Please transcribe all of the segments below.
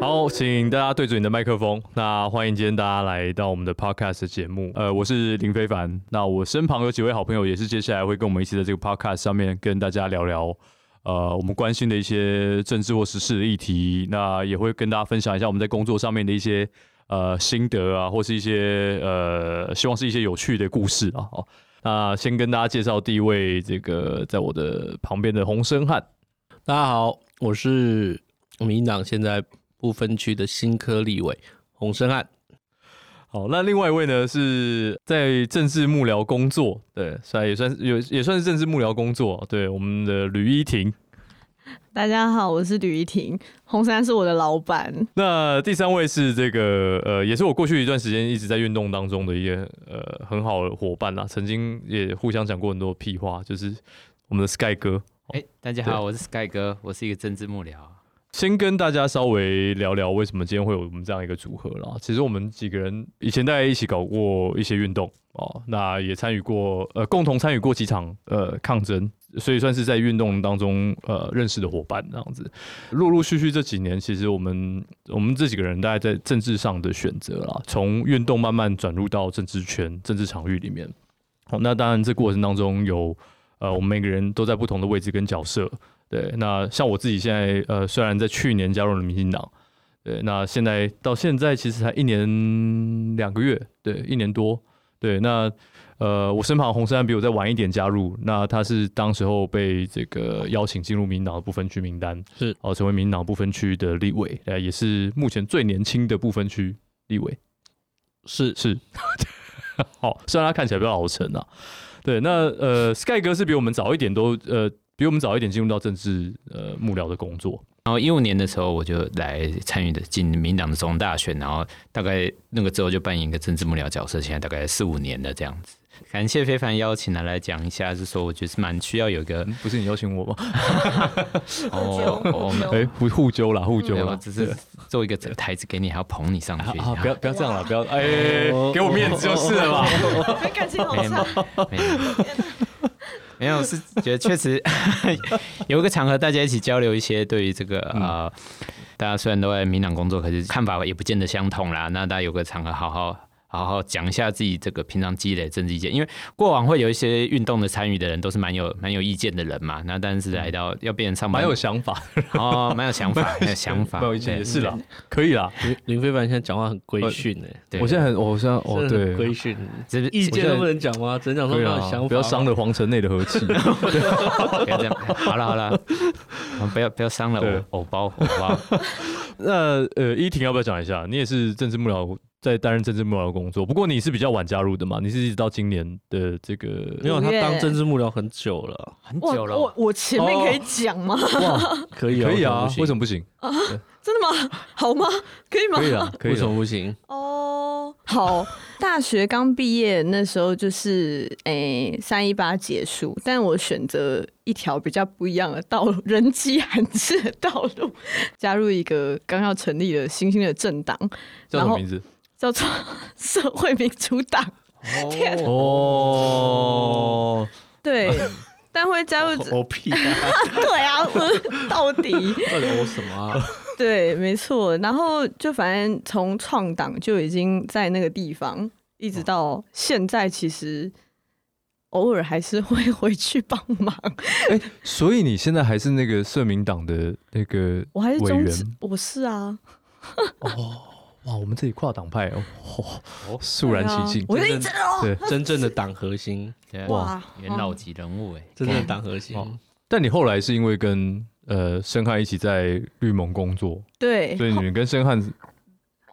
好请大家对准你的麦克风。那欢迎今天大家来到我们的 podcast 节目。呃，我是林非凡。那我身旁有几位好朋友，也是接下来会跟我们一起在这个 podcast 上面跟大家聊聊，呃，我们关心的一些政治或时事的议题。那也会跟大家分享一下我们在工作上面的一些呃心得啊，或是一些呃，希望是一些有趣的故事啊。好，那先跟大家介绍第一位，这个在我的旁边的洪生汉。大家好，我是民进党现在。不分区的新科立委洪生汉，好，那另外一位呢，是在政治幕僚工作，对，算也算是有也算是政治幕僚工作，对，我们的吕依婷。大家好，我是吕依婷，红杉是我的老板。那第三位是这个呃，也是我过去一段时间一直在运动当中的一个呃很好的伙伴啦，曾经也互相讲过很多屁话，就是我们的 Sky 哥。哎、欸，大家好，我是 Sky 哥，我是一个政治幕僚。先跟大家稍微聊聊为什么今天会有我们这样一个组合啦。其实我们几个人以前大家一起搞过一些运动哦，那也参与过呃，共同参与过几场呃抗争，所以算是在运动当中呃认识的伙伴这样子。陆陆续续这几年，其实我们我们这几个人大概在政治上的选择啦，从运动慢慢转入到政治圈、政治场域里面。好，那当然这过程当中有呃，我们每个人都在不同的位置跟角色。对，那像我自己现在，呃，虽然在去年加入了民进党，对，那现在到现在其实才一年两个月，对，一年多，对，那呃，我身旁洪申翰比我再晚一点加入，那他是当时候被这个邀请进入民党的不分区名单，是，哦，成为民党不分区的立委，呃，也是目前最年轻的不分区立委，是。是，好，虽然他看起来比较老成啊，对，那呃，Sky 哥是比我们早一点都呃。比我们早一点进入到政治呃幕僚的工作，然后一五年的时候我就来参与的进民党的总统大选，然后大概那个之后就扮演一个政治幕僚角色，现在大概四五年的这样子。感谢非凡邀请来来讲一下，是说我觉得是蛮需要有一个，不是你邀请我吗？哦，我们哎互互揪了互揪了，只是做一个台子给你，还要捧你上去。好，不要不要这样了，不要哎，给我面子就是了嘛。感情好差。没有，是觉得确实 有一个场合，大家一起交流一些对于这个啊、呃，大家虽然都在民党工作，可是看法也不见得相同啦。那大家有个场合，好好。好好讲一下自己这个平常积累政治意见，因为过往会有一些运动的参与的人都是蛮有蛮有意见的人嘛。那但是来到要变成上班，蛮有想法哦，蛮有想法，蛮有想法，蛮有意见也是啦，可以啦。林林非凡现在讲话很规训哎，我现在很，我现在哦对，规训，这意见都不能讲吗？只能讲说有想法，不要伤了皇城内的和气。不要这样，好了好了，不要不要伤了我偶包偶包。那呃，依婷要不要讲一下？你也是政治幕僚。在担任政治幕僚工作，不过你是比较晚加入的嘛？你是一直到今年的这个，没有他当政治幕僚很久了，很久了。我我前面可以讲吗？哇，可以啊，可以啊，为什么不行啊？真的吗？好吗？可以吗？可以啊，可以。为什么不行？哦，好，大学刚毕业那时候就是诶三一八结束，但我选择一条比较不一样的道路，人迹罕至的道路，加入一个刚要成立的新兴的政党，叫什么名字？叫做 社会民主党。哦，对，但会加入 对啊，到底。到底我什么啊？对，没错，然后就反正从创党就已经在那个地方，一直到现在，其实偶尔还是会回去帮忙。哎，所以你现在还是那个社民党的那个我还是中职，我是啊，哦。哇，我们这里跨党派哦，哦，肃然起敬，我认真哦，对，真正的党核心，哇，元老级人物哎，真正的党核心。但你后来是因为跟呃申汉一起在绿盟工作，对，所以你们跟申汉，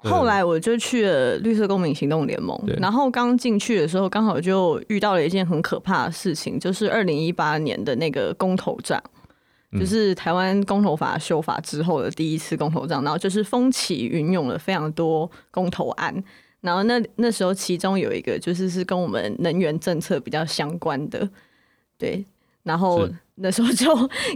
后来我就去了绿色公民行动联盟，然后刚进去的时候，刚好就遇到了一件很可怕的事情，就是二零一八年的那个公投战。就是台湾公投法修法之后的第一次公投战，然后就是风起云涌了非常多公投案，然后那那时候其中有一个就是是跟我们能源政策比较相关的，对，然后那时候就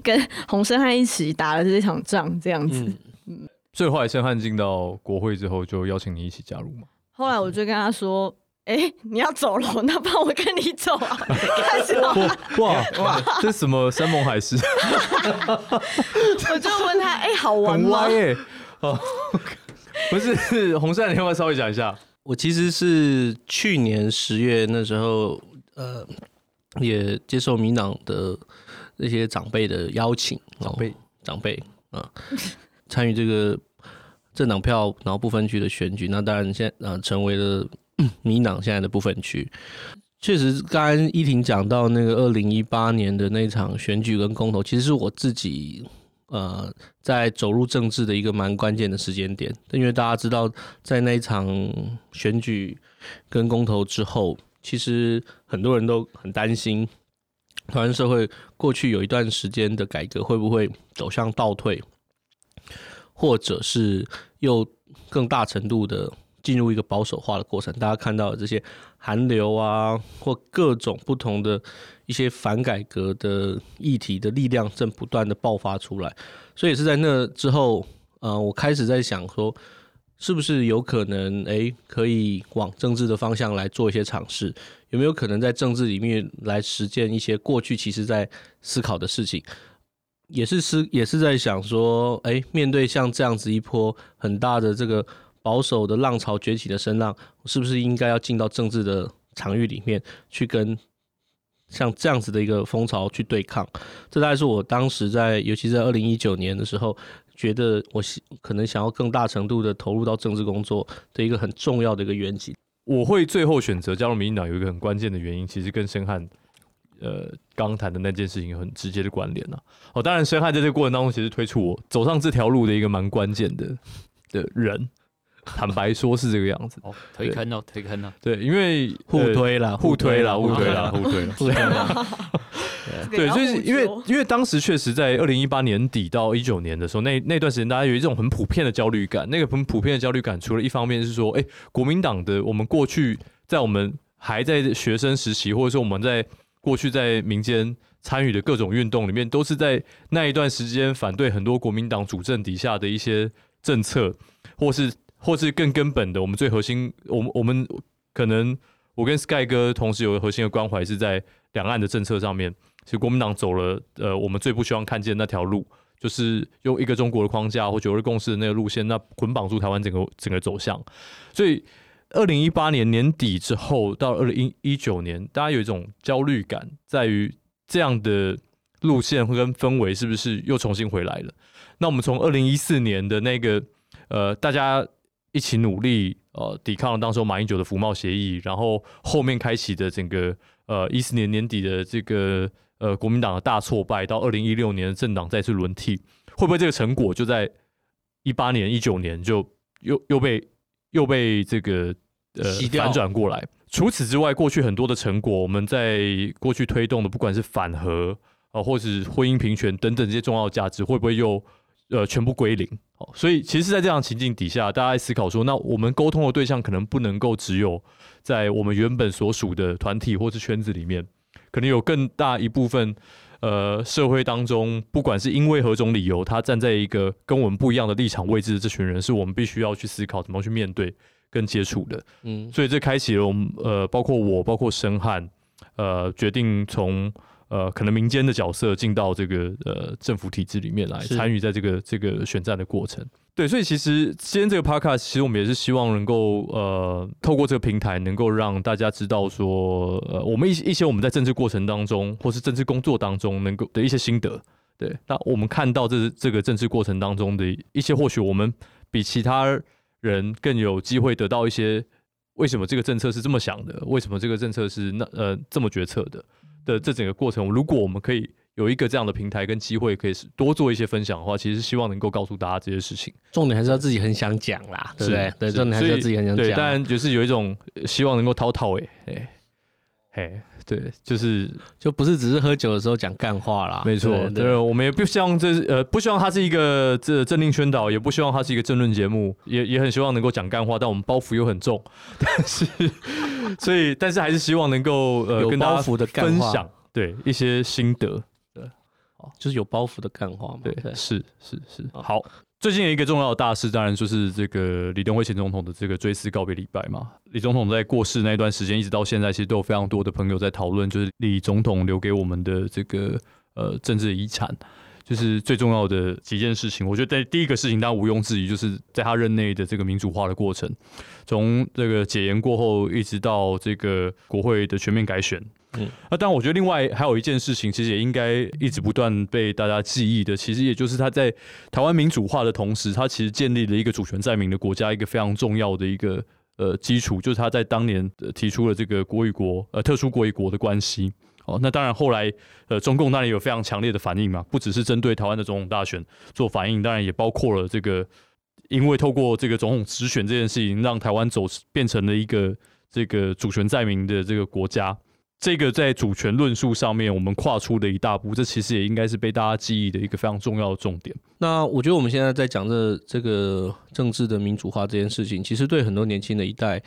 跟洪申汉一起打了这场仗，这样子。嗯，所以后来胜汉进到国会之后，就邀请你一起加入嘛？后来我就跟他说。哎、欸，你要走了，那帮我跟你走啊！开始哇哇，这什么山盟海誓？我就问他，哎、欸，好玩吗？很歪耶！哦，不是，红山，你要不要稍微讲一下？我其实是去年十月那时候，呃，也接受民党的那些长辈的邀请，长辈长辈啊，参与这个政党票然后不分区的选举。那当然，现在呃成为了。民党现在的不分区，确实，刚刚依婷讲到那个二零一八年的那场选举跟公投，其实是我自己呃在走入政治的一个蛮关键的时间点。因为大家知道，在那一场选举跟公投之后，其实很多人都很担心，台湾社会过去有一段时间的改革会不会走向倒退，或者是又更大程度的。进入一个保守化的过程，大家看到的这些韩流啊，或各种不同的一些反改革的议题的力量正不断的爆发出来，所以是在那之后，呃，我开始在想说，是不是有可能，诶，可以往政治的方向来做一些尝试，有没有可能在政治里面来实践一些过去其实在思考的事情，也是思也是在想说，诶，面对像这样子一波很大的这个。保守的浪潮崛起的声浪，是不是应该要进到政治的场域里面去跟像这样子的一个风潮去对抗？这大概是我当时在，尤其在二零一九年的时候，觉得我可能想要更大程度的投入到政治工作的一个很重要的一个缘起。我会最后选择加入民进党，有一个很关键的原因，其实跟申汉呃刚谈的那件事情有很直接的关联呐。哦，当然申汉在这个过程当中，其实推出我走上这条路的一个蛮关键的的人。坦白说，是这个样子。哦，推坑哦，推坑哦。对，因为互推啦，互推啦，互推啦，互推啦。互推了。对，所以因为因为当时确实在二零一八年底到一九年的时候，那那段时间大家有一种很普遍的焦虑感。那个很普遍的焦虑感，除了一方面是说，哎，国民党的我们过去在我们还在学生时期，或者说我们在过去在民间参与的各种运动里面，都是在那一段时间反对很多国民党主政底下的一些政策，或是。或是更根本的，我们最核心，我们我们可能我跟 Sky 哥同时有个核心的关怀是在两岸的政策上面。其实国民党走了，呃，我们最不希望看见那条路，就是用一个中国的框架或九二共识的那个路线，那捆绑住台湾整个整个走向。所以，二零一八年年底之后到二零一九年，大家有一种焦虑感，在于这样的路线跟氛围是不是又重新回来了？那我们从二零一四年的那个，呃，大家。一起努力，呃，抵抗了当时马英九的服贸协议，然后后面开启的整个呃一四年年底的这个呃国民党的大挫败，到二零一六年的政党再次轮替，会不会这个成果就在一八年、一九年就又又被又被这个呃反转过来？除此之外，过去很多的成果，我们在过去推动的，不管是反核啊、呃，或是婚姻平权等等这些重要的价值，会不会又呃全部归零？好，所以其实，在这样情境底下，大家在思考说，那我们沟通的对象可能不能够只有在我们原本所属的团体或是圈子里面，可能有更大一部分，呃，社会当中，不管是因为何种理由，他站在一个跟我们不一样的立场位置的这群人，是我们必须要去思考怎么去面对跟接触的。嗯，所以这开启了我们，呃，包括我，包括申汉，呃，决定从。呃，可能民间的角色进到这个呃政府体制里面来参与，在这个这个选战的过程。对，所以其实今天这个 podcast，其实我们也是希望能够呃透过这个平台，能够让大家知道说，呃，我们一一些我们在政治过程当中，或是政治工作当中，能够的一些心得。对，那我们看到这这个政治过程当中的一些，或许我们比其他人更有机会得到一些，为什么这个政策是这么想的？为什么这个政策是那呃这么决策的？的这整个过程，如果我们可以有一个这样的平台跟机会，可以多做一些分享的话，其实希望能够告诉大家这些事情。重点还是要自己很想讲啦，对不对？对，重点还是要自己很想讲。对，当然就是有一种希望能够滔滔诶，哎，嘿，对，就是就不是只是喝酒的时候讲干话啦。没错，对，我们也不希望这呃，不希望它是一个这政令宣导，也不希望它是一个政论节目，也也很希望能够讲干话，但我们包袱又很重，但是。所以，但是还是希望能够呃跟大家分享对一些心得，对，就是有包袱的干话嘛。对，是是是。好，最近有一个重要的大事，当然就是这个李登辉前总统的这个追思告别礼拜嘛。李总统在过世那一段时间，一直到现在，其实都有非常多的朋友在讨论，就是李总统留给我们的这个呃政治遗产，就是最重要的几件事情。我觉得第一个事情，当然毋庸置疑，就是在他任内的这个民主化的过程，从这个解严过后，一直到这个国会的全面改选。嗯，那当然，我觉得另外还有一件事情，其实也应该一直不断被大家记忆的，其实也就是他在台湾民主化的同时，他其实建立了一个主权在民的国家，一个非常重要的一个呃基础，就是他在当年提出了这个国与国呃特殊国与国的关系。哦，那当然后来呃中共当然有非常强烈的反应嘛，不只是针对台湾的总统大选做反应，当然也包括了这个因为透过这个总统直选这件事情，让台湾走变成了一个这个主权在民的这个国家。这个在主权论述上面，我们跨出的一大步，这其实也应该是被大家记忆的一个非常重要的重点。那我觉得我们现在在讲这这个政治的民主化这件事情，其实对很多年轻的一代。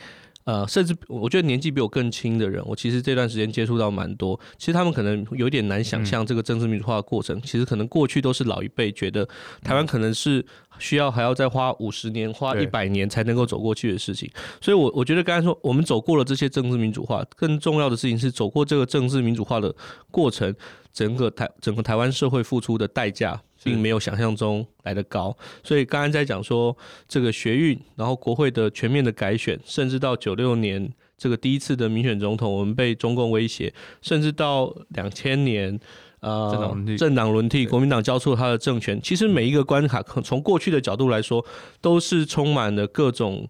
呃，甚至我觉得年纪比我更轻的人，我其实这段时间接触到蛮多。其实他们可能有点难想象这个政治民主化的过程。嗯、其实可能过去都是老一辈觉得台湾可能是需要还要再花五十年、花一百年才能够走过去的事情。所以我，我我觉得刚才说我们走过了这些政治民主化，更重要的事情是走过这个政治民主化的过程，整个台整个台湾社会付出的代价。并没有想象中来得高，所以刚刚在讲说这个学运，然后国会的全面的改选，甚至到九六年这个第一次的民选总统，我们被中共威胁，甚至到两千年，呃，政党轮替，国民党交出了他的政权，其实每一个关卡，从过去的角度来说，都是充满了各种。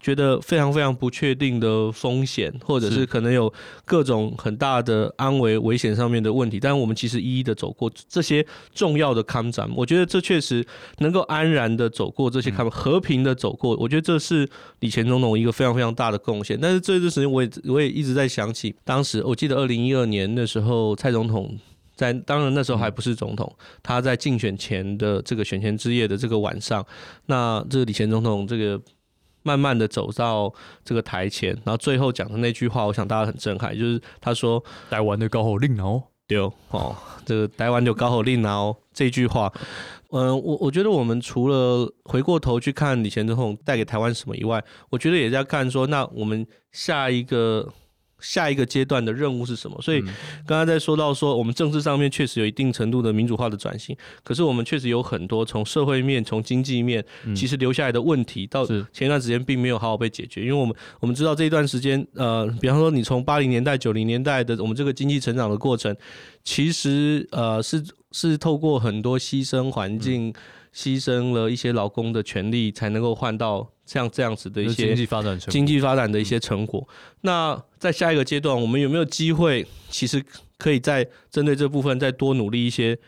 觉得非常非常不确定的风险，或者是可能有各种很大的安危危险上面的问题，但是我们其实一一的走过这些重要的抗战，我觉得这确实能够安然的走过这些抗，和平的走过，我觉得这是李前总统一个非常非常大的贡献。但是这段时间我也我也一直在想起，当时我记得二零一二年的时候，蔡总统在当然那时候还不是总统，他在竞选前的这个选前之夜的这个晚上，那这个李前总统这个。慢慢的走到这个台前，然后最后讲的那句话，我想大家很震撼，就是他说：“台湾的高吼令哦，对哦，这个台湾就高吼令哦。”这句话，嗯，我我觉得我们除了回过头去看李前总统带给台湾什么以外，我觉得也在看说，那我们下一个。下一个阶段的任务是什么？所以刚刚在说到说，我们政治上面确实有一定程度的民主化的转型，可是我们确实有很多从社会面、从经济面，其实留下来的问题，到前一段时间并没有好好被解决。因为我们我们知道这一段时间，呃，比方说你从八零年代、九零年代的我们这个经济成长的过程，其实呃是是透过很多牺牲环境。牺牲了一些劳工的权利，才能够换到像这样子的一些经济发展经济发展的一些成果。那在下一个阶段，我们有没有机会，其实可以再针对这部分再多努力一些，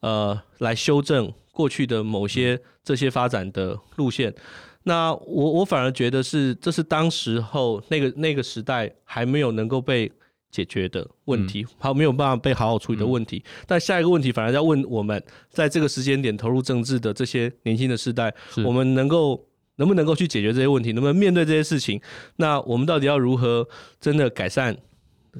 呃，来修正过去的某些这些发展的路线？那我我反而觉得是，这是当时候那个那个时代还没有能够被。解决的问题，好，没有办法被好好处理的问题。但下一个问题，反而要问我们，在这个时间点投入政治的这些年轻的世代，我们能够能不能够去解决这些问题，能不能面对这些事情？那我们到底要如何真的改善？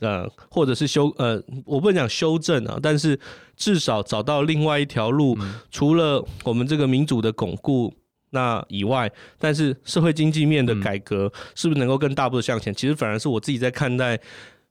呃，或者是修呃，我不能讲修正啊，但是至少找到另外一条路，除了我们这个民主的巩固那以外，但是社会经济面的改革是不是能够更大步的向前？其实反而是我自己在看待。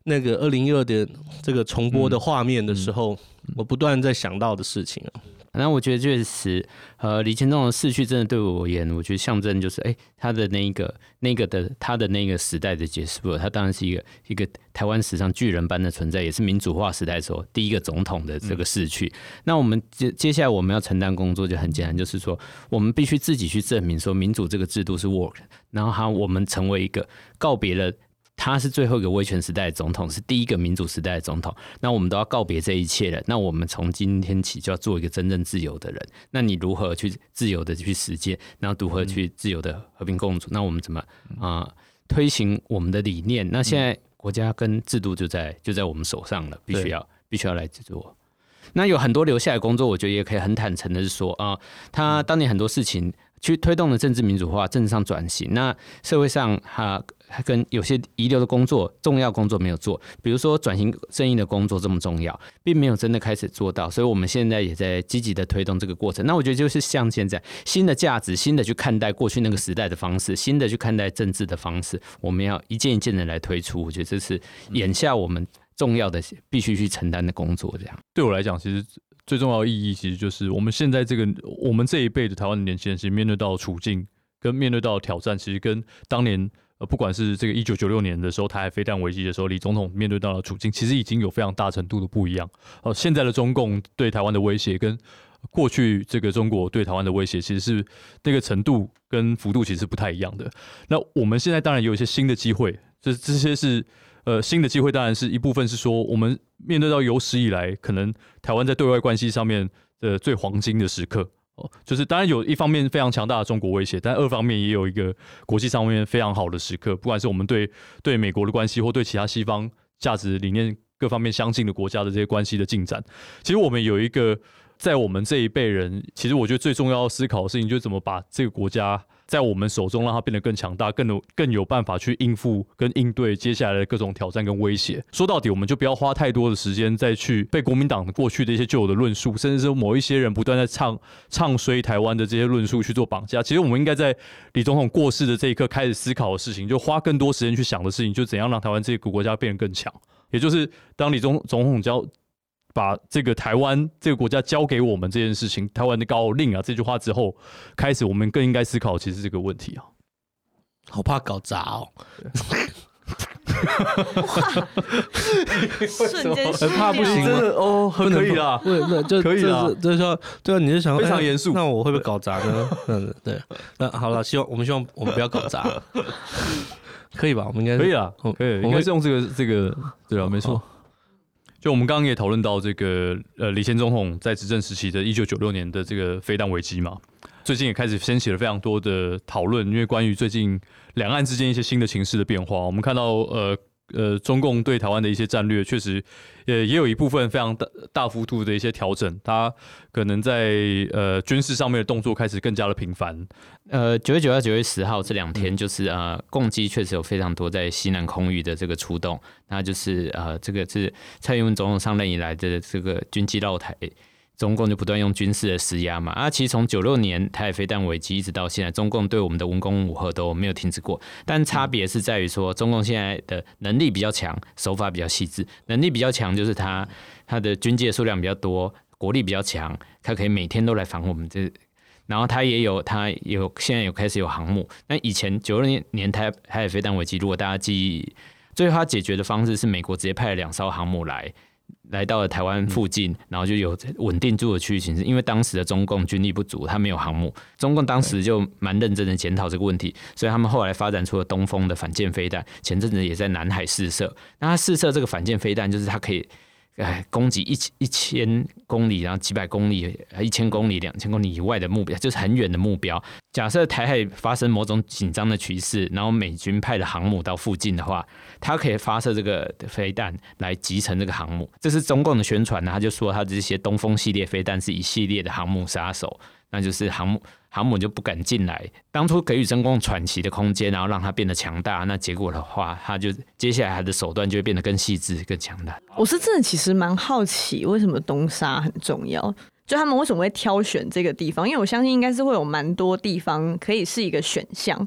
那个二零一二的这个重播的画面的时候，我不断在想到的事情啊。那我觉得确实，呃，李前总统的逝去真的对我而言，我觉得象征就是，哎、欸，他的那一个、那个的他的那个时代的结束了。他当然是一个一个台湾史上巨人般的存在，也是民主化时代时候第一个总统的这个逝去。嗯、那我们接接下来我们要承担工作就很简单，就是说，我们必须自己去证明说民主这个制度是 work，然后哈，我们成为一个告别了。他是最后一个威权时代的总统，是第一个民主时代的总统。那我们都要告别这一切了。那我们从今天起就要做一个真正自由的人。那你如何去自由的去实践？然后如何去自由的和平共处？那我们怎么啊、呃、推行我们的理念？那现在国家跟制度就在就在我们手上了，必须要必须要来做。那有很多留下来工作，我觉得也可以很坦诚的是说啊，他当年很多事情，去推动了政治民主化、政治上转型。那社会上哈。还跟有些遗留的工作、重要工作没有做，比如说转型正义的工作这么重要，并没有真的开始做到，所以我们现在也在积极的推动这个过程。那我觉得就是像现在新的价值、新的去看待过去那个时代的方式、新的去看待政治的方式，我们要一件一件的来推出。我觉得这是眼下我们重要的、必须去承担的工作。这样对我来讲，其实最重要的意义，其实就是我们现在这个我们这一辈的台湾的年轻人，其实面对到处境跟面对到挑战，其实跟当年。呃，不管是这个一九九六年的时候，台海飞弹危机的时候，李总统面对到的处境，其实已经有非常大程度的不一样。呃，现在的中共对台湾的威胁，跟过去这个中国对台湾的威胁，其实是那个程度跟幅度其实不太一样的。那我们现在当然有一些新的机会，这这些是呃新的机会，当然是一部分是说，我们面对到有史以来可能台湾在对外关系上面的最黄金的时刻。哦，就是当然有一方面非常强大的中国威胁，但二方面也有一个国际上面非常好的时刻，不管是我们对对美国的关系，或对其他西方价值理念各方面相近的国家的这些关系的进展，其实我们有一个在我们这一辈人，其实我觉得最重要思考的事情，就是怎么把这个国家。在我们手中，让它变得更强大，更有更有办法去应付跟应对接下来的各种挑战跟威胁。说到底，我们就不要花太多的时间再去被国民党过去的一些旧有的论述，甚至是某一些人不断在唱唱衰台湾的这些论述去做绑架。其实我们应该在李总统过世的这一刻开始思考的事情，就花更多时间去想的事情，就怎样让台湾这个国家变得更强。也就是当李总总统交。把这个台湾这个国家交给我们这件事情，台湾的高令啊这句话之后，开始我们更应该思考，其实这个问题啊，好怕搞砸哦，哇，瞬间很怕不行，真的哦，可以啦，对对，就可以啦，就是说，对啊，你是想非常严肃，那我会不会搞砸呢？嗯，对，那好了，希望我们希望我们不要搞砸，可以吧？我们应该可以啊，可以，应该是用这个这个，对啊，没错。就我们刚刚也讨论到这个，呃，李前总统在执政时期的一九九六年的这个飞弹危机嘛，最近也开始掀起了非常多的讨论，因为关于最近两岸之间一些新的情势的变化，我们看到，呃。呃，中共对台湾的一些战略，确实呃也有一部分非常大大幅度的一些调整。它可能在呃军事上面的动作开始更加的频繁。呃，九月九号、九月十号这两天，就是呃，共机确实有非常多在西南空域的这个出动。那就是呃，这个是蔡英文总统上任以来的这个军机绕台。中共就不断用军事的施压嘛，啊，其实从九六年台海飞弹危机一直到现在，中共对我们的文攻武吓都没有停止过。但差别是在于说，中共现在的能力比较强，手法比较细致。能力比较强就是他他的军机的数量比较多，国力比较强，他可以每天都来防我们这。然后他也有他有现在有开始有航母。那以前九六年年台台海飞弹危机，如果大家记忆，最后他解决的方式是美国直接派了两艘航母来。来到了台湾附近，然后就有稳定住的区域形势。因为当时的中共军力不足，他没有航母。中共当时就蛮认真的检讨这个问题，所以他们后来发展出了东风的反舰飞弹。前阵子也在南海试射。那他试射这个反舰飞弹，就是它可以。哎，攻击一一千公里，然后几百公里、一千公里、两千公里以外的目标，就是很远的目标。假设台海发生某种紧张的局势，然后美军派的航母到附近的话，它可以发射这个飞弹来击沉这个航母。这是中共的宣传呢，他就说他这些东风系列飞弹是一系列的航母杀手，那就是航母。航母就不敢进来，当初给予中共喘息的空间，然后让它变得强大。那结果的话，他就接下来他的手段就会变得更细致、更强大。我是真的其实蛮好奇，为什么东沙很重要？就他们为什么会挑选这个地方？因为我相信应该是会有蛮多地方可以是一个选项。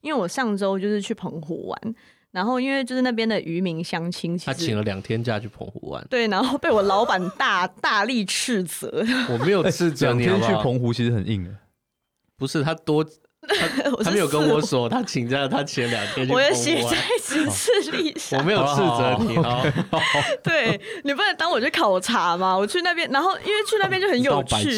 因为我上周就是去澎湖玩，然后因为就是那边的渔民相亲，他请了两天假去澎湖玩，对，然后被我老板大大力斥责。我没有斥责你，两天去澎湖其实很硬的。不是他多，他，他没有跟我说他请假，他前两天。我也写在行事历史。我没有斥责你啊。对，你不能当我去考察吗？我去那边，然后因为去那边就很有趣。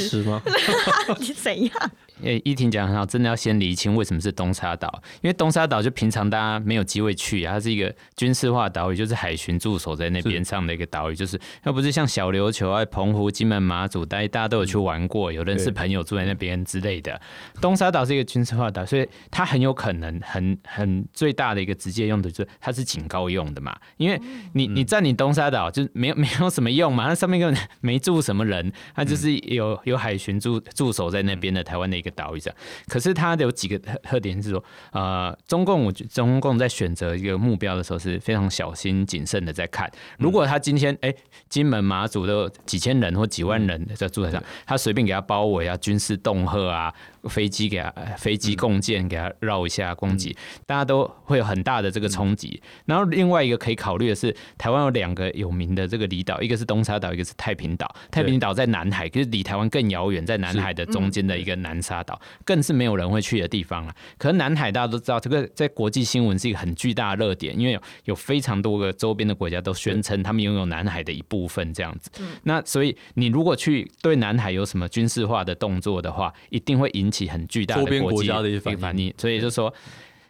你 怎样？诶，依婷讲很好，真的要先厘清为什么是东沙岛，因为东沙岛就平常大家没有机会去啊，它是一个军事化岛屿，就是海巡驻守在那边上的一个岛屿，就是要不是像小琉球啊、澎湖、金门、马祖，大家大家都有去玩过，有认识朋友住在那边之类的。东沙岛是一个军事化岛，所以它很有可能很很最大的一个直接用途就是它是警告用的嘛，因为你你占领东沙岛就没有 没有什么用嘛，那上面根本没住什么人，它就是有有海巡驻驻守在那边的台湾的一个。个岛屿上。可是它有几个特特点是说，呃，中共我觉得中共在选择一个目标的时候是非常小心谨慎的在看。如果他今天哎、欸，金门马祖都几千人或几万人在住在上，他随便给他包围啊，军事恫吓啊。飞机给他，飞机共建给他绕一下攻击，大家都会有很大的这个冲击。然后另外一个可以考虑的是，台湾有两个有名的这个离岛，一个是东沙岛，一个是太平岛。太平岛在南海，可是离台湾更遥远，在南海的中间的一个南沙岛，更是没有人会去的地方了。可是南海大家都知道，这个在国际新闻是一个很巨大的热点，因为有有非常多个周边的国家都宣称他们拥有南海的一部分这样子。那所以你如果去对南海有什么军事化的动作的话，一定会引起。很巨大的国际的一反应，所以就说。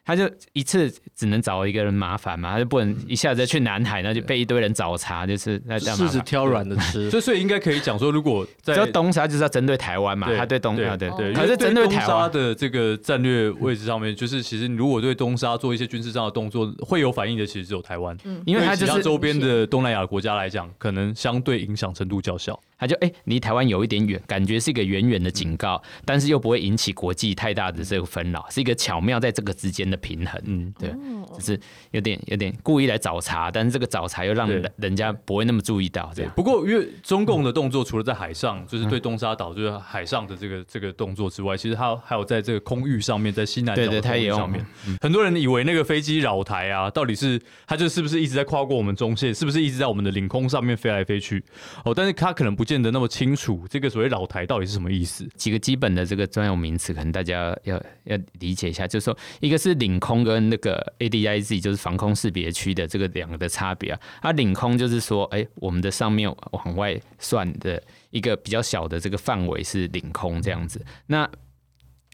他就一次只能找一个人麻烦嘛，他就不能一下子去南海，那就被一堆人找茬，就是那这样。柿子挑软的吃，所以所以应该可以讲说，如果在东沙就是要针对台湾嘛，他对东沙对。对，可是针对东沙的这个战略位置上面，就是其实如果对东沙做一些军事上的动作，会有反应的，其实只有台湾，因为它就是周边的东南亚国家来讲，可能相对影响程度较小。他就哎，离台湾有一点远，感觉是一个远远的警告，但是又不会引起国际太大的这个纷扰，是一个巧妙在这个之间的平衡。嗯。对，就是有点有点故意来找茬，但是这个找茬又让人人家不会那么注意到。对，不过因为中共的动作除了在海上，就是对东沙岛就是海上的这个这个动作之外，其实它还有在这个空域上面，在西南角的空域上面，很多人以为那个飞机扰台啊，到底是它就是不是一直在跨过我们中线，是不是一直在我们的领空上面飞来飞去？哦，但是它可能不见得那么清楚，这个所谓老台到底是什么意思？几个基本的这个专有名词，可能大家要要理解一下，就是说一个是领空跟那个。，ADIZ 就是防空识别区的这个两个的差别啊，它领空就是说，哎，我们的上面往外算的一个比较小的这个范围是领空这样子，那。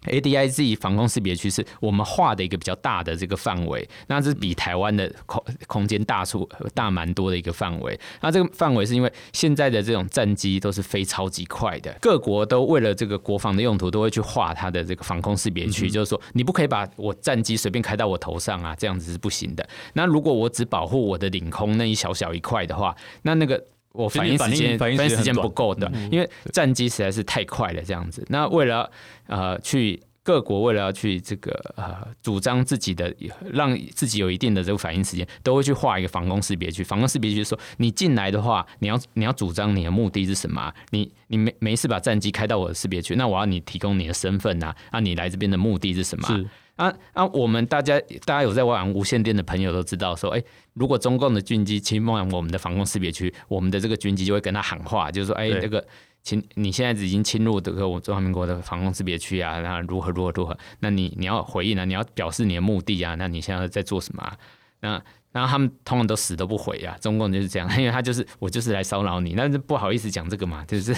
ADIZ 防空识别区是我们画的一个比较大的这个范围，那这是比台湾的空空间大出大蛮多的一个范围。那这个范围是因为现在的这种战机都是飞超级快的，各国都为了这个国防的用途，都会去画它的这个防空识别区，就是说你不可以把我战机随便开到我头上啊，这样子是不行的。那如果我只保护我的领空那一小小一块的话，那那个我反应时间反应时间不够的，因为战机实在是太快了这样子。那为了呃，去各国为了要去这个呃主张自己的，让自己有一定的这个反应时间，都会去画一个防空识别区。防空识别区说，你进来的话，你要你要主张你的目的是什么？你你没没事把战机开到我的识别区，那我要你提供你的身份呐，啊，你来这边的目的是什么？是啊啊，我们大家大家有在玩无线电的朋友都知道说，哎，如果中共的军机侵犯我们的防空识别区，我们的这个军机就会跟他喊话，就是说，哎，这个。侵，你现在已经侵入这个我中华民国的防空识别区啊，那如何如何如何？那你你要回应啊，你要表示你的目的啊，那你现在在做什么啊？那然后他们通常都死都不回啊，中共就是这样，因为他就是我就是来骚扰你，但是不好意思讲这个嘛，就是。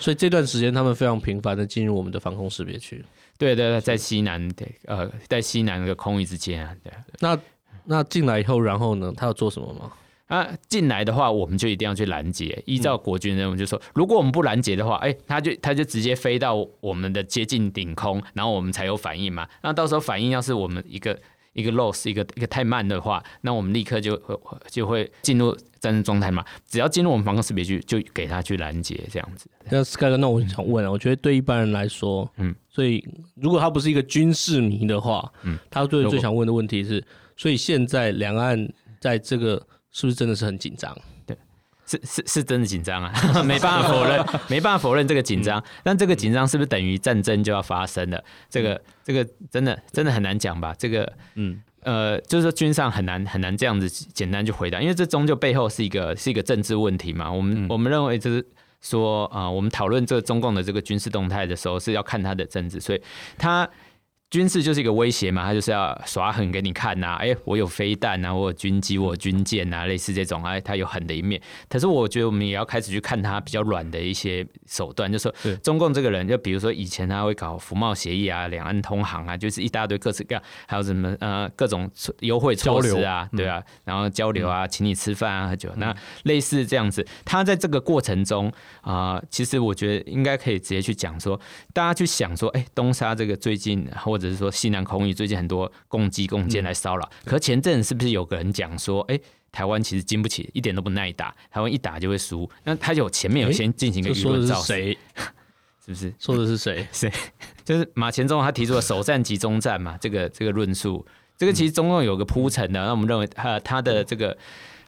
所以这段时间他们非常频繁的进入我们的防空识别区。对对对，在西南对呃，在西南的空域之间啊，对。那那进来以后，然后呢，他要做什么吗？啊，进来的话，我们就一定要去拦截。依照国军任务，就说如果我们不拦截的话，哎、欸，他就他就直接飞到我们的接近顶空，然后我们才有反应嘛。那到时候反应要是我们一个一个 loss 一个一个太慢的话，那我们立刻就会就会进入战争状态嘛。只要进入我们防空识别区，就给他去拦截这样子。那 Sky 哥，那我想问啊，我觉得对一般人来说，嗯，所以如果他不是一个军事迷的话，嗯，他最最想问的问题是，所以现在两岸在这个。是不是真的是很紧张？对，是是是真的紧张啊，没办法否认，没办法否认这个紧张。嗯、但这个紧张是不是等于战争就要发生了？这个这个真的真的很难讲吧？这个嗯呃，就是说军上很难很难这样子简单去回答，因为这终究背后是一个是一个政治问题嘛。我们、嗯、我们认为就是说啊、呃，我们讨论这个中共的这个军事动态的时候是要看他的政治，所以他。军事就是一个威胁嘛，他就是要耍狠给你看呐、啊，哎、欸，我有飞弹啊，我有军机，我有军舰啊，类似这种，哎，他有狠的一面。可是我觉得我们也要开始去看他比较软的一些手段，就是说中共这个人，就比如说以前他会搞服贸协议啊，两岸通航啊，就是一大堆各式各样，还有什么呃各种优惠措施啊，对啊，然后交流啊，请你吃饭啊，喝酒，那类似这样子，他在这个过程中啊、呃，其实我觉得应该可以直接去讲说，大家去想说，哎、欸，东沙这个最近或者是说西南空域最近很多共机共建来骚扰，嗯、可前阵是不是有个人讲说，哎、欸，台湾其实经不起，一点都不耐打，台湾一打就会输。那他有前面有先进行一个舆论造势，是不是？说的是谁？谁？就是马前总他提出了首战集中战嘛，这个这个论述，这个其实中共有个铺陈的，那我们认为他他的这个。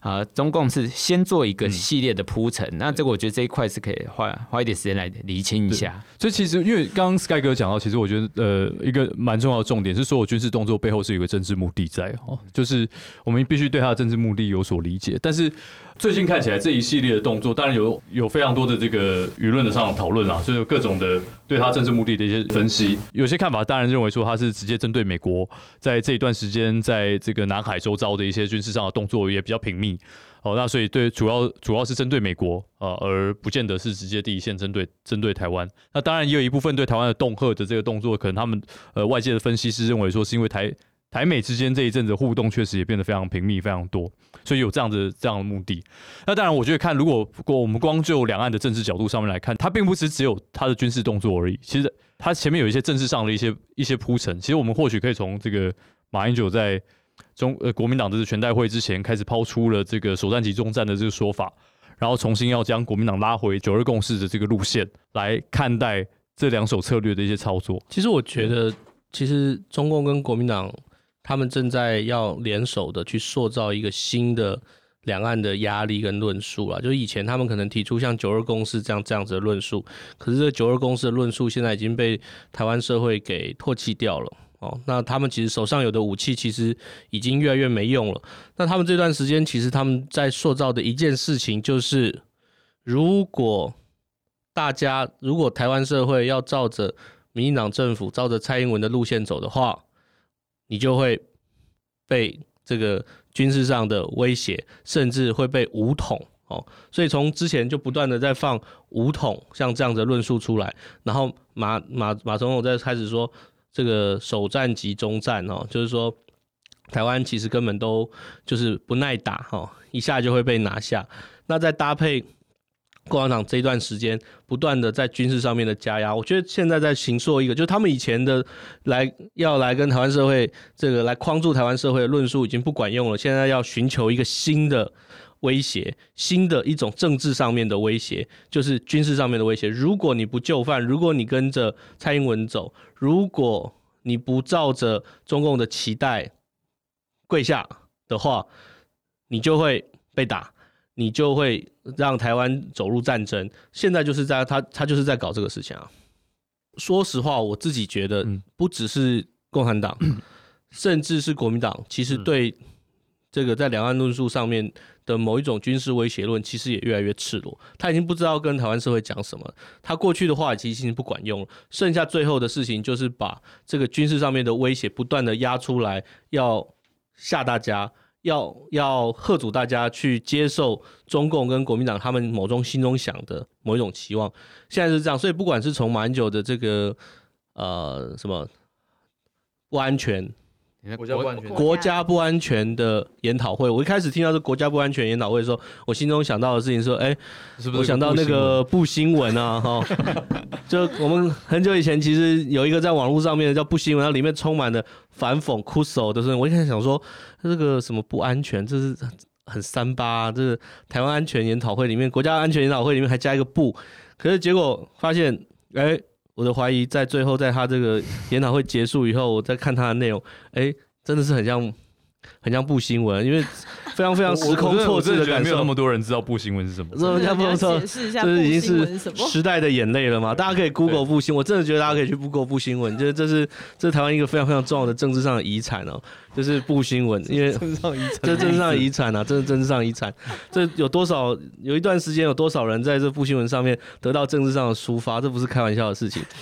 啊，中共是先做一个系列的铺陈，嗯、那这个我觉得这一块是可以花花一点时间来厘清一下。所以其实因为刚刚 Sky 哥讲到，其实我觉得呃一个蛮重要的重点是，所有军事动作背后是有一个政治目的在哦，就是我们必须对他的政治目的有所理解，但是。最近看起来这一系列的动作，当然有有非常多的这个舆论的上讨论啊，就是各种的对他政治目的的一些分析。有些看法当然认为说他是直接针对美国，在这一段时间在这个南海周遭的一些军事上的动作也比较频密。哦，那所以对主要主要是针对美国啊，而不见得是直接第一线针对针对台湾。那当然也有一部分对台湾的恫吓的这个动作，可能他们呃外界的分析师认为说是因为台。台美之间这一阵子互动确实也变得非常频密、非常多，所以有这样的这样的目的。那当然，我觉得看如果我们光就两岸的政治角度上面来看，它并不是只有它的军事动作而已。其实它前面有一些政治上的一些一些铺陈。其实我们或许可以从这个马英九在中呃国民党的全代会之前开始抛出了这个首战即终战的这个说法，然后重新要将国民党拉回九二共识的这个路线来看待这两手策略的一些操作。其实我觉得，其实中共跟国民党。他们正在要联手的去塑造一个新的两岸的压力跟论述啊，就是以前他们可能提出像九二共识这样这样子的论述，可是这九二共识的论述现在已经被台湾社会给唾弃掉了哦。那他们其实手上有的武器其实已经越来越没用了。那他们这段时间其实他们在塑造的一件事情就是，如果大家如果台湾社会要照着民进党政府照着蔡英文的路线走的话。你就会被这个军事上的威胁，甚至会被武统哦。所以从之前就不断的在放武统像这样的论述出来，然后马马马总统在开始说这个首战即终战哦，就是说台湾其实根本都就是不耐打哈，一下就会被拿下。那再搭配。共产党这一段时间不断的在军事上面的加压，我觉得现在在形塑一个，就是他们以前的来要来跟台湾社会这个来框住台湾社会的论述已经不管用了，现在要寻求一个新的威胁，新的一种政治上面的威胁，就是军事上面的威胁。如果你不就范，如果你跟着蔡英文走，如果你不照着中共的期待跪下的话，你就会被打。你就会让台湾走入战争。现在就是在他他就是在搞这个事情啊。说实话，我自己觉得不只是共产党，嗯、甚至是国民党，其实对这个在两岸论述上面的某一种军事威胁论，其实也越来越赤裸。他已经不知道跟台湾社会讲什么，他过去的话其实已经不管用了。剩下最后的事情就是把这个军事上面的威胁不断的压出来，要吓大家。要要贺阻大家去接受中共跟国民党他们某种心中想的某一种期望，现在是这样，所以不管是从马英九的这个呃什么不安全。国家不安全，国家不安全的研讨会。我一开始听到这国家不安全研讨会的时候，我心中想到的事情说，哎、欸，是不是我想到那个布新闻啊，哈，就我们很久以前其实有一个在网络上面的叫不新闻，它里面充满了反讽、哭手的声音。我一开始想说，这个什么不安全，这是很三八、啊，这是台湾安全研讨会里面，国家安全研讨会里面还加一个不，可是结果发现，哎、欸。我的怀疑在最后，在他这个研讨会结束以后，我再看他的内容，哎、真的是很像。很像布新闻，因为非常非常时空错置的感受。没有那么多人知道布新闻是什么。这这已经是时代的眼泪了嘛？大家可以 Google 布新闻，我真的觉得大家可以去 Google 布新闻，就是这是这是台湾一个非常非常重要的政治上的遗产哦，就是布新闻，因为政治上遗产，这政治上的遗产啊，这是政治上遗产。这有多少有一段时间有多少人在这布新闻上面得到政治上的抒发？这不是开玩笑的事情。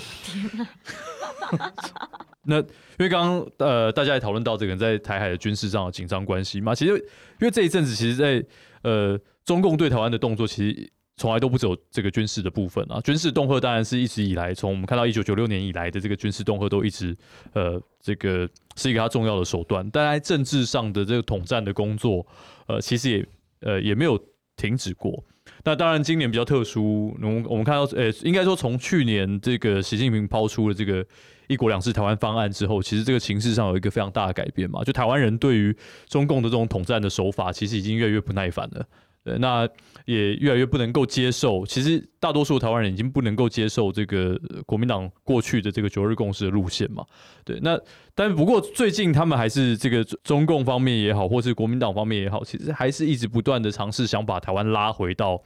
那因为刚刚呃，大家也讨论到这个在台海的军事上的紧张关系嘛，其实因为这一阵子，其实在呃中共对台湾的动作，其实从来都不只有这个军事的部分啊。军事恫吓当然是一直以来，从我们看到一九九六年以来的这个军事恫吓，都一直呃这个是一个它重要的手段。但在政治上的这个统战的工作，呃，其实也呃也没有停止过。那当然，今年比较特殊，我们我们看到，呃，应该说从去年这个习近平抛出了这个。一国两制台湾方案之后，其实这个情势上有一个非常大的改变嘛，就台湾人对于中共的这种统战的手法，其实已经越来越不耐烦了。对，那也越来越不能够接受。其实大多数台湾人已经不能够接受这个国民党过去的这个九二共识的路线嘛。对，那但不过最近他们还是这个中共方面也好，或是国民党方面也好，其实还是一直不断的尝试想把台湾拉回到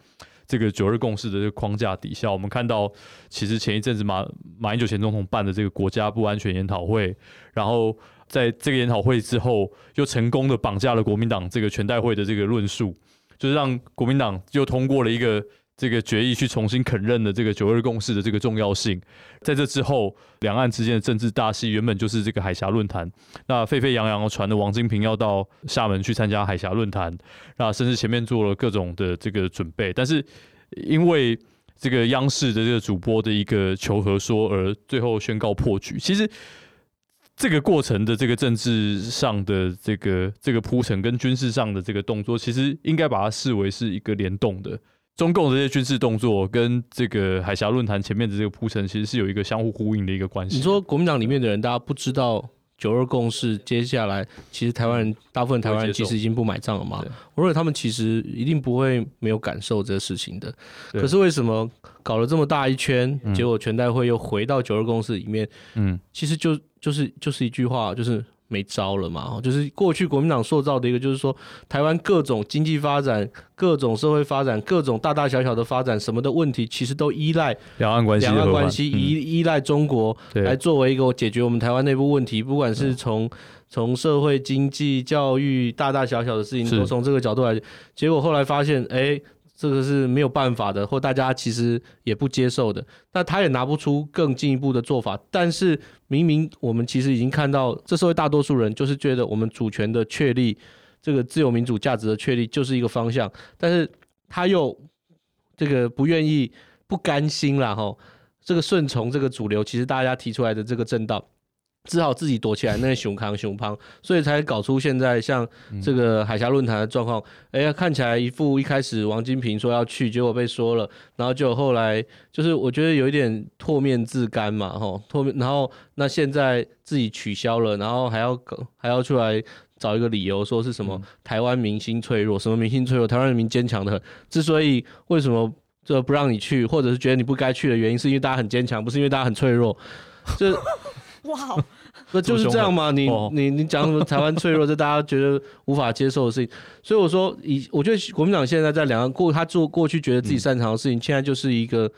这个九二共识的这个框架底下。我们看到，其实前一阵子马马英九前总统办的这个国家不安全研讨会，然后。在这个研讨会之后，又成功的绑架了国民党这个全代会的这个论述，就是让国民党又通过了一个这个决议，去重新肯认了这个九二共识的这个重要性。在这之后，两岸之间的政治大戏原本就是这个海峡论坛，那沸沸扬扬传的王金平要到厦门去参加海峡论坛，那甚至前面做了各种的这个准备，但是因为这个央视的这个主播的一个求和说，而最后宣告破局。其实。这个过程的这个政治上的这个这个铺陈，跟军事上的这个动作，其实应该把它视为是一个联动的。中共的这些军事动作跟这个海峡论坛前面的这个铺陈，其实是有一个相互呼应的一个关系。你说国民党里面的人，大家不知道九二共识，接下来其实台湾人大部分台湾人其实已经不买账了嘛？我认为他们其实一定不会没有感受这个事情的。可是为什么搞了这么大一圈，结果全代会又回到九二共识里面？嗯，其实就。就是就是一句话，就是没招了嘛。就是过去国民党塑造的一个，就是说台湾各种经济发展、各种社会发展、各种大大小小的发展，什么的问题，其实都依赖两岸关系，两岸关系依、嗯、依赖中国来作为一个解决我们台湾内部问题，不管是从从社会、经济、教育大大小小的事情，都从这个角度来。结果后来发现，哎、欸。这个是没有办法的，或大家其实也不接受的。那他也拿不出更进一步的做法。但是明明我们其实已经看到，这社会大多数人就是觉得我们主权的确立，这个自由民主价值的确立就是一个方向。但是他又这个不愿意、不甘心啦。哈。这个顺从这个主流，其实大家提出来的这个正道。只好自己躲起来，那熊康熊胖，所以才搞出现在像这个海峡论坛的状况。哎、呀，看起来一副一开始王金平说要去，结果被说了，然后就后来就是我觉得有一点唾面自干嘛，吼唾面，然后那现在自己取消了，然后还要 还要出来找一个理由说是什么、台湾民心脆弱，什么民心脆弱，台湾人民坚强的很。之所以为什么这不让你去，或者是觉得你不该去的原因，是因为大家很坚强，不是因为大家很脆弱，就。哇，那就是这样吗？你你你讲什么台湾脆弱，这大家觉得无法接受的事情。所以我说，以我觉得国民党现在在两岸过，他做过去觉得自己擅长的事情，现在就是一个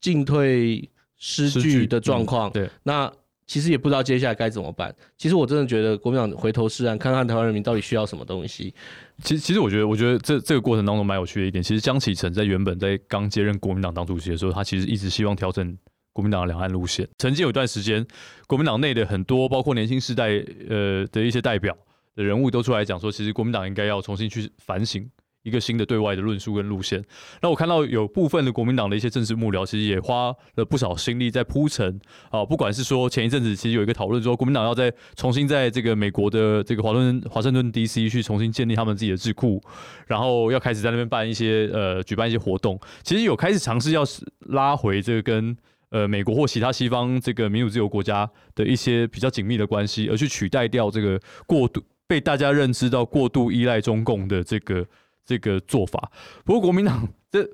进退失据的状况。对，那其实也不知道接下来该怎么办。其实我真的觉得国民党回头是岸，看看台湾人民到底需要什么东西。其实，其实我觉得，我觉得这这个过程当中蛮有趣的一点，其实江启臣在原本在刚接任国民党党主席的时候，他其实一直希望调整。国民党的两岸路线，曾经有一段时间，国民党内的很多包括年轻世代呃的一些代表的人物都出来讲说，其实国民党应该要重新去反省一个新的对外的论述跟路线。那我看到有部分的国民党的一些政治幕僚，其实也花了不少心力在铺陈啊，不管是说前一阵子其实有一个讨论说，国民党要在重新在这个美国的这个华盛顿华盛顿 DC 去重新建立他们自己的智库，然后要开始在那边办一些呃举办一些活动，其实有开始尝试要拉回这个跟。呃，美国或其他西方这个民主自由国家的一些比较紧密的关系，而去取代掉这个过度被大家认知到过度依赖中共的这个这个做法。不过国民党这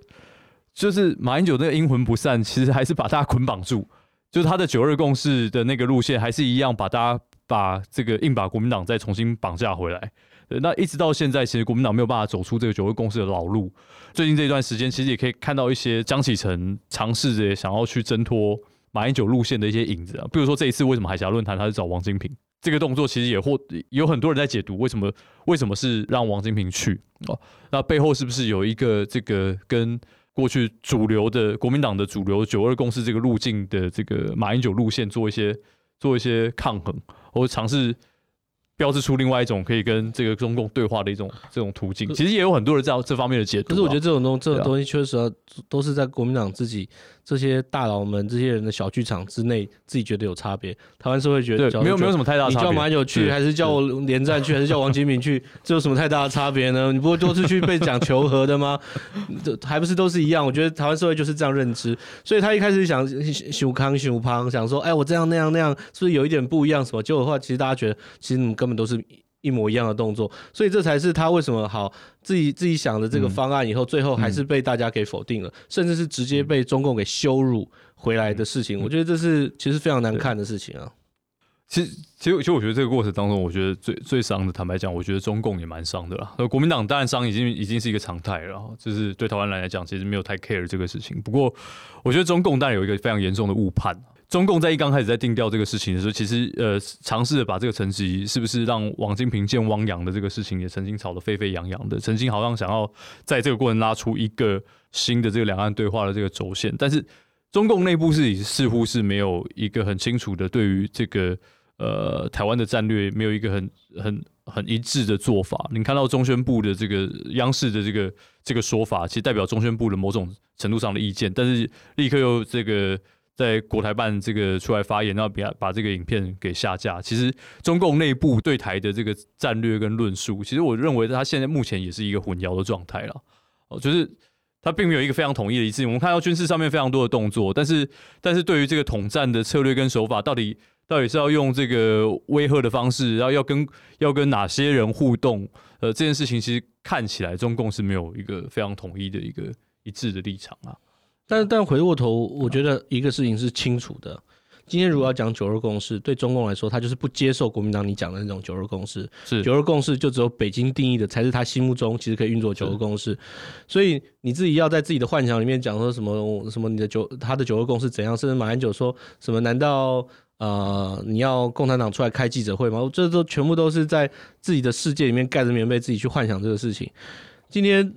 就是马英九那个阴魂不散，其实还是把大家捆绑住，就是他的九二共识的那个路线，还是一样把大家把这个硬把国民党再重新绑架回来。那一直到现在，其实国民党没有办法走出这个九二共识的老路。最近这一段时间，其实也可以看到一些江启臣尝试着想要去挣脱马英九路线的一些影子啊。比如说这一次为什么海峡论坛他是找王金平这个动作，其实也或有很多人在解读为什么为什么是让王金平去哦？那背后是不是有一个这个跟过去主流的国民党的主流九二共识这个路径的这个马英九路线做一些做一些抗衡，或尝试？标志出另外一种可以跟这个中共对话的一种 这种途径，其实也有很多人在这方面的解读。可是我觉得这种东这种东西确实都是在国民党自己这些大佬们这些人的小剧场之内，自己觉得有差别。台湾社会觉得没有没有什么太大差别。你叫马英九去，还是叫我连战去，还是叫王金平去，这有什么太大的差别呢？你不会都是去被讲求和的吗？这还不是都是一样？我觉得台湾社会就是这样认知，所以他一开始想修康修胖，想说，哎，我这样那样那样，是不是有一点不一样？什么？结果的话，其实大家觉得，其实你们。根本都是一模一样的动作，所以这才是他为什么好自己自己想的这个方案以后，最后还是被大家给否定了，甚至是直接被中共给羞辱回来的事情。我觉得这是其实非常难看的事情啊。其实，其实，其实我觉得这个过程当中，我觉得最最伤的，坦白讲，我觉得中共也蛮伤的啦。呃，国民党当然伤已经已经是一个常态了，就是对台湾人来讲，其实没有太 care 这个事情。不过，我觉得中共当然有一个非常严重的误判。中共在一刚开始在定调这个事情的时候，其实呃尝试着把这个层级是不是让王金平见汪洋的这个事情也曾经吵得沸沸扬扬的，曾经好像想要在这个过程拉出一个新的这个两岸对话的这个轴线，但是中共内部是似乎是没有一个很清楚的对于这个。呃，台湾的战略没有一个很很很一致的做法。你看到中宣部的这个央视的这个这个说法，其实代表中宣部的某种程度上的意见，但是立刻又这个在国台办这个出来发言，然后把把这个影片给下架。其实中共内部对台的这个战略跟论述，其实我认为他现在目前也是一个混淆的状态了。哦，就是他并没有一个非常统一的一致。我们看到军事上面非常多的动作，但是但是对于这个统战的策略跟手法，到底？到底是要用这个威吓的方式，然后要跟要跟哪些人互动？呃，这件事情其实看起来中共是没有一个非常统一的一个一致的立场啊。但但回过头，我觉得一个事情是清楚的。今天如果要讲九二共识，对中共来说，他就是不接受国民党你讲的那种九二共识。是九二共识就只有北京定义的才是他心目中其实可以运作九二共识。所以你自己要在自己的幻想里面讲说什么什么你的九他的九二共识怎样？甚至马英九说什么？难道？呃，你要共产党出来开记者会吗？这都全部都是在自己的世界里面盖着棉被，自己去幻想这个事情。今天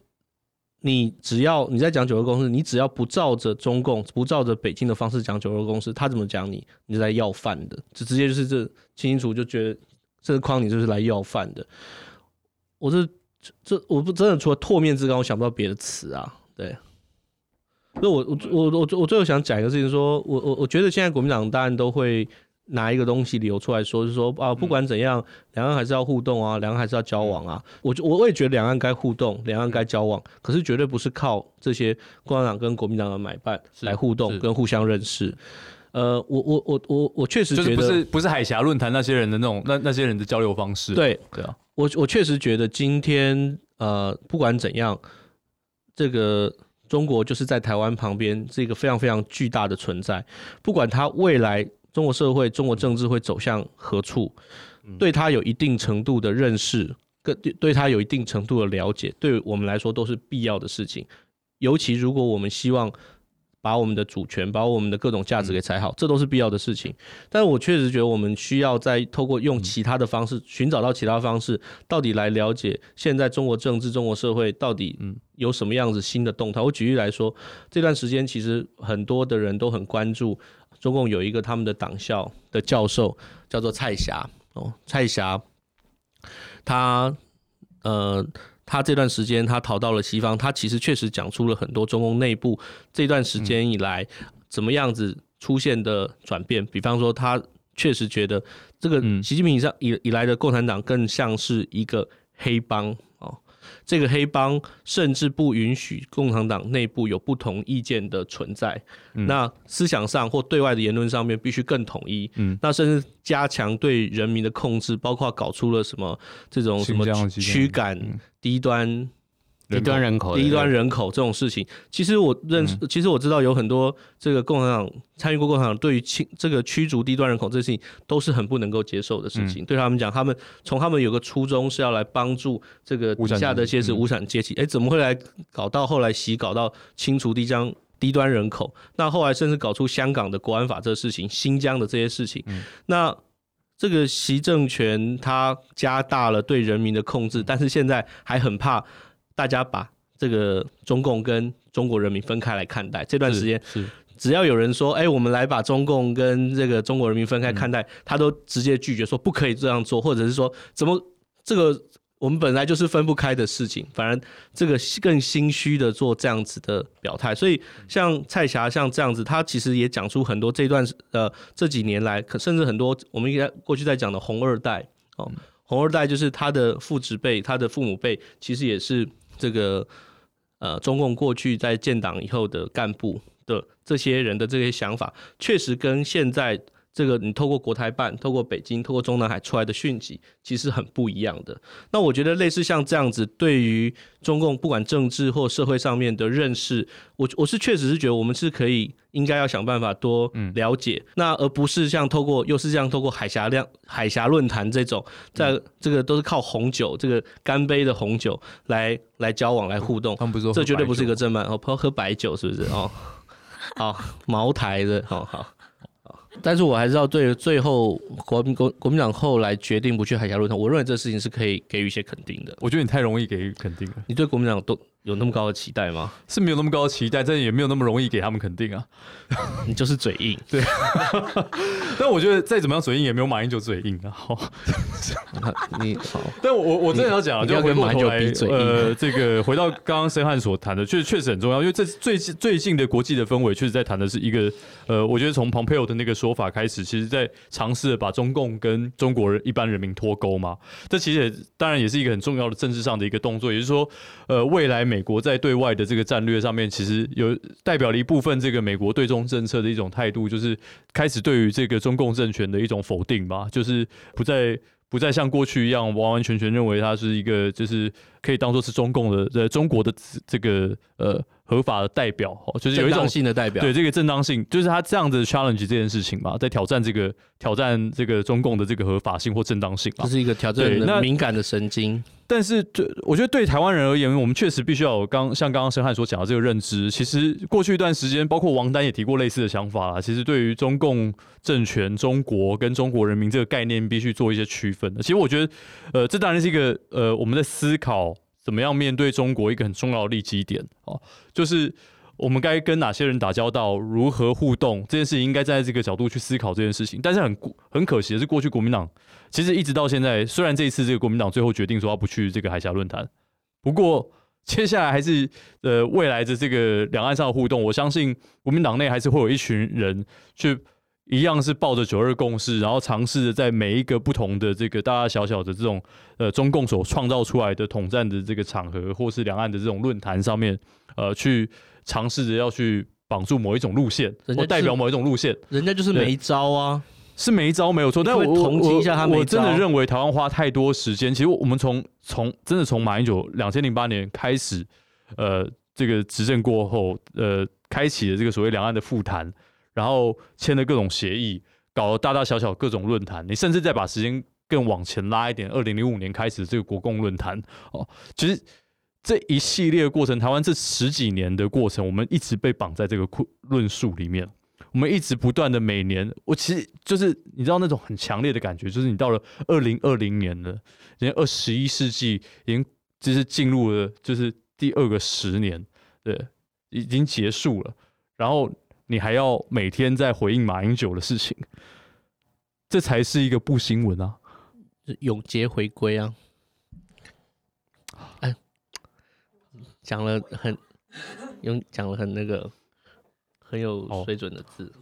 你只要你在讲九二共识，你只要不照着中共、不照着北京的方式讲九二共识，他怎么讲你？你是来要饭的，就直接就是这清清楚就觉得这个框你就是来要饭的。我这这我不真的除了唾面之词，我想不到别的词啊，对。那我我我我我最后想讲一个事情，说我我我觉得现在国民党当然都会拿一个东西流出来说，就是说啊，不管怎样，两岸还是要互动啊，两岸还是要交往啊。我我我也觉得两岸该互动，两岸该交往，可是绝对不是靠这些共产党跟国民党的买办来互动跟互相认识。呃，我我我我我确实觉得不是不是海峡论坛那些人的那种那那些人的交流方式。对对啊，我我确实觉得今天呃，不管怎样，这个。中国就是在台湾旁边，是一个非常非常巨大的存在。不管它未来中国社会、中国政治会走向何处，对他有一定程度的认识，跟对他有一定程度的了解，对我们来说都是必要的事情。尤其如果我们希望。把我们的主权，把我们的各种价值给踩好，这都是必要的事情。但是我确实觉得，我们需要再透过用其他的方式，寻找到其他方式，到底来了解现在中国政治、中国社会到底嗯有什么样子新的动态。我举例来说，这段时间其实很多的人都很关注中共有一个他们的党校的教授叫做蔡霞哦，蔡霞，他呃。他这段时间，他逃到了西方。他其实确实讲出了很多中共内部这段时间以来怎么样子出现的转变。比方说，他确实觉得这个习近平以上以以来的共产党更像是一个黑帮。这个黑帮甚至不允许共产党内部有不同意见的存在，嗯、那思想上或对外的言论上面必须更统一。嗯，那甚至加强对人民的控制，包括搞出了什么这种什么驱赶低端。低端人口，低端人口这种事情，其实我认识，嗯、其实我知道有很多这个共产党参与过共产党，对于清这个驱逐低端人口这事情，都是很不能够接受的事情。嗯、对他们讲，他们从他们有个初衷是要来帮助这个底下的一些是无产阶级，哎、嗯，怎么会来搞到后来洗搞到清除低江低端人口？那后来甚至搞出香港的国安法这个事情，新疆的这些事情，嗯、那这个习政权他加大了对人民的控制，但是现在还很怕。大家把这个中共跟中国人民分开来看待。这段时间，只要有人说：“哎，我们来把中共跟这个中国人民分开看待”，他都直接拒绝说不可以这样做，或者是说怎么这个我们本来就是分不开的事情，反而这个更心虚的做这样子的表态。所以像蔡霞像这样子，他其实也讲出很多这段呃这几年来，可甚至很多我们应该过去在讲的红二代哦，红二代就是他的父执辈、他的父母辈，其实也是。这个呃，中共过去在建党以后的干部的这些人的这些想法，确实跟现在这个你透过国台办、透过北京、透过中南海出来的讯息，其实很不一样的。那我觉得类似像这样子，对于中共不管政治或社会上面的认识，我我是确实是觉得我们是可以应该要想办法多了解，嗯、那而不是像透过又是这样透过海峡量海峡论坛这种，在这个都是靠红酒这个干杯的红酒来来交往来互动，他们不是这绝对不是一个正办哦，喝喝白酒是不是哦？好，茅台的，好好。但是我还是要对最后国民国国民党后来决定不去海峡论坛，我认为这事情是可以给予一些肯定的。我觉得你太容易给予肯定了。你对国民党都有那么高的期待吗？是没有那么高的期待，但也没有那么容易给他们肯定啊。你就是嘴硬，对。但我觉得再怎么样嘴硬，也没有马英九嘴硬啊。好，你好。但我我真的要讲，就回过头来，呃，这个回到刚刚申汉所谈的，确确实很重要，因为这最最近的国际的氛围，确实在谈的是一个，呃，我觉得从蓬佩奥的那个说法开始，其实在尝试把中共跟中国人一般人民脱钩嘛。这其实也当然也是一个很重要的政治上的一个动作，也就是说，呃，未来美。美国在对外的这个战略上面，其实有代表了一部分这个美国对中政策的一种态度，就是开始对于这个中共政权的一种否定吧，就是不再不再像过去一样完完全全认为它是一个就是可以当做是中共的呃中国的这个呃。合法的代表，就是有一种性的代表，对这个正当性，就是他这样子 challenge 这件事情嘛，在挑战这个挑战这个中共的这个合法性或正当性，这是一个挑战那敏感的神经。但是，对，我觉得对台湾人而言，我们确实必须要有刚像刚刚申汉所讲的这个认知。其实过去一段时间，包括王丹也提过类似的想法啦。其实对于中共政权、中国跟中国人民这个概念，必须做一些区分的。其实我觉得，呃，这当然是一个呃我们在思考。怎么样面对中国一个很重要的利基点哦，就是我们该跟哪些人打交道，如何互动这件事情，应该站在这个角度去思考这件事情。但是很很可惜的是，过去国民党其实一直到现在，虽然这一次这个国民党最后决定说要不去这个海峡论坛，不过接下来还是呃未来的这个两岸上的互动，我相信国民党内还是会有一群人去。一样是抱着九二共识，然后尝试着在每一个不同的这个大大小小的这种呃中共所创造出来的统战的这个场合，或是两岸的这种论坛上面，呃，去尝试着要去绑住某一种路线，或代表某一种路线。人家就是没招啊，是没招没有错。但我同情一下他，我真的认为台湾花太多时间。其实我们从从真的从马英九两千零八年开始，呃，这个执政过后，呃，开启了这个所谓两岸的复谈。然后签了各种协议，搞了大大小小各种论坛，你甚至再把时间更往前拉一点，二零零五年开始这个国共论坛哦，其实这一系列的过程，台湾这十几年的过程，我们一直被绑在这个论述里面，我们一直不断的每年，我其实就是你知道那种很强烈的感觉，就是你到了二零二零年了，已经二十一世纪已经就是进入了就是第二个十年，对，已经结束了，然后。你还要每天在回应马英九的事情，这才是一个不新闻啊！永劫回归啊！哎，讲了很用讲了很那个很有水准的字，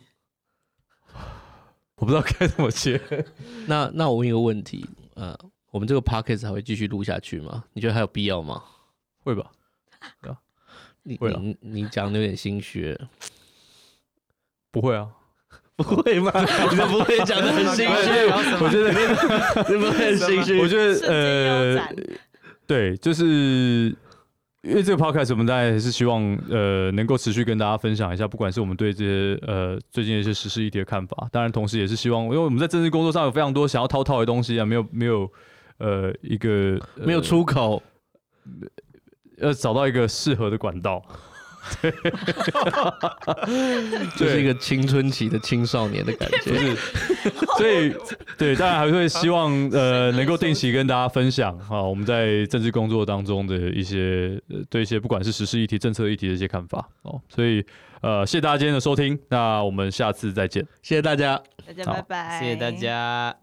哦、我不知道该怎么接。那那我问一个问题，呃，我们这个 podcast 还会继续录下去吗？你觉得还有必要吗？会吧？你你你讲的有点心虚。不会啊，不会吗？你都不会讲的很心虚，我觉得你不会很心虚。我觉得呃，对，就是因为这个 podcast 我们大家还是希望呃能够持续跟大家分享一下，不管是我们对这些呃最近的一些时事议题的看法，当然同时也是希望，因为我们在政治工作上有非常多想要滔滔的东西啊，没有没有呃一个、呃、没有出口，要找到一个适合的管道。对，就是一个青春期的青少年的感觉，是，所以对，当然还会希望呃能够定期跟大家分享啊，我们在政治工作当中的一些对一些不管是时事议题、政策议题的一些看法哦，所以呃谢谢大家今天的收听，那我们下次再见，谢谢大家，大家拜拜，谢谢大家。